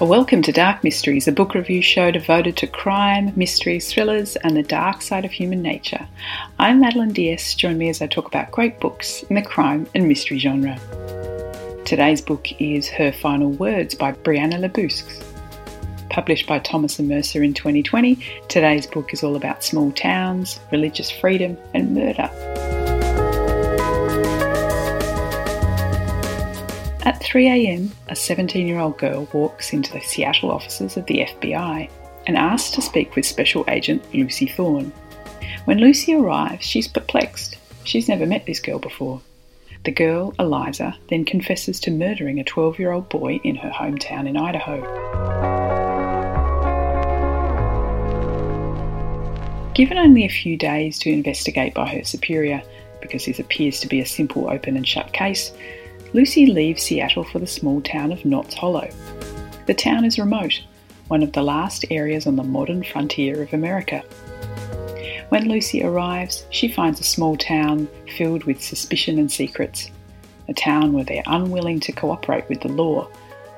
Welcome to Dark Mysteries, a book review show devoted to crime, mysteries, thrillers, and the dark side of human nature. I'm Madeleine d'Este. Join me as I talk about great books in the crime and mystery genre. Today's book is Her Final Words by Brianna Labuskes. Published by Thomas and Mercer in 2020, today's book is all about small towns, religious freedom, and murder. At 3am, a 17 year old girl walks into the Seattle offices of the FBI and asks to speak with Special Agent Lucy Thorne. When Lucy arrives, she's perplexed. She's never met this girl before. The girl, Eliza, then confesses to murdering a 12 year old boy in her hometown in Idaho. Given only a few days to investigate by her superior, because this appears to be a simple open and shut case, Lucy leaves Seattle for the small town of Knotts Hollow. The town is remote, one of the last areas on the modern frontier of America. When Lucy arrives, she finds a small town filled with suspicion and secrets, a town where they're unwilling to cooperate with the law,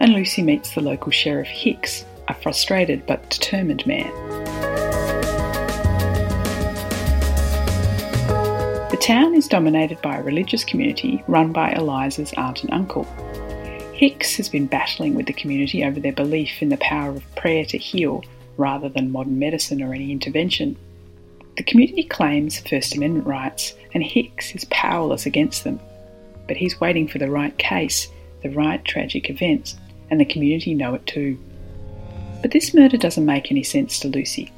and Lucy meets the local sheriff Hicks, a frustrated but determined man. Town is dominated by a religious community run by Eliza's aunt and uncle. Hicks has been battling with the community over their belief in the power of prayer to heal rather than modern medicine or any intervention. The community claims First Amendment rights, and Hicks is powerless against them. But he's waiting for the right case, the right tragic events, and the community know it too. But this murder doesn't make any sense to Lucy.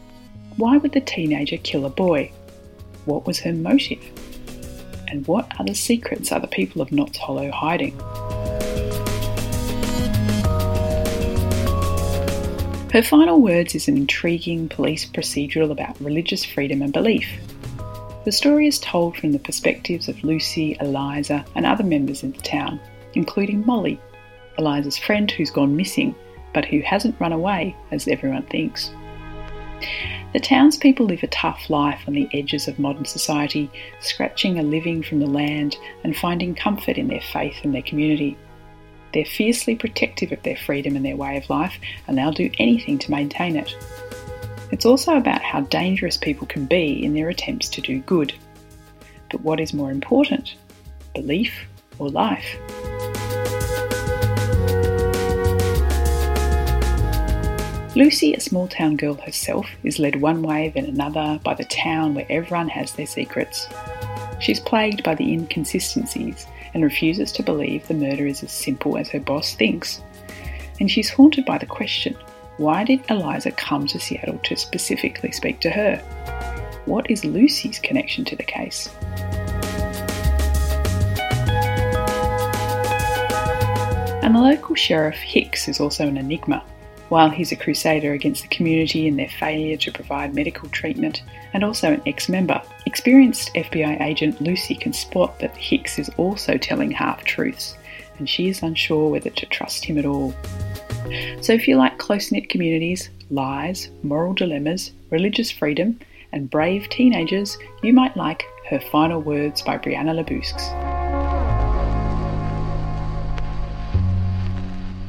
Why would the teenager kill a boy? What was her motive? And what other secrets are the people of Knotts Hollow hiding? Her Final Words is an intriguing police procedural about religious freedom and belief. The story is told from the perspectives of Lucy, Eliza, and other members of the town, including Molly, Eliza's friend who's gone missing, but who hasn't run away as everyone thinks. The townspeople live a tough life on the edges of modern society, scratching a living from the land and finding comfort in their faith and their community. They're fiercely protective of their freedom and their way of life, and they'll do anything to maintain it. It's also about how dangerous people can be in their attempts to do good. But what is more important, belief or life? Lucy, a small town girl herself, is led one way then another by the town where everyone has their secrets. She's plagued by the inconsistencies and refuses to believe the murder is as simple as her boss thinks. And she's haunted by the question why did Eliza come to Seattle to specifically speak to her? What is Lucy's connection to the case? And the local sheriff Hicks is also an enigma. While he's a crusader against the community and their failure to provide medical treatment, and also an ex member, experienced FBI agent Lucy can spot that Hicks is also telling half truths, and she is unsure whether to trust him at all. So, if you like close knit communities, lies, moral dilemmas, religious freedom, and brave teenagers, you might like Her Final Words by Brianna Labuskes.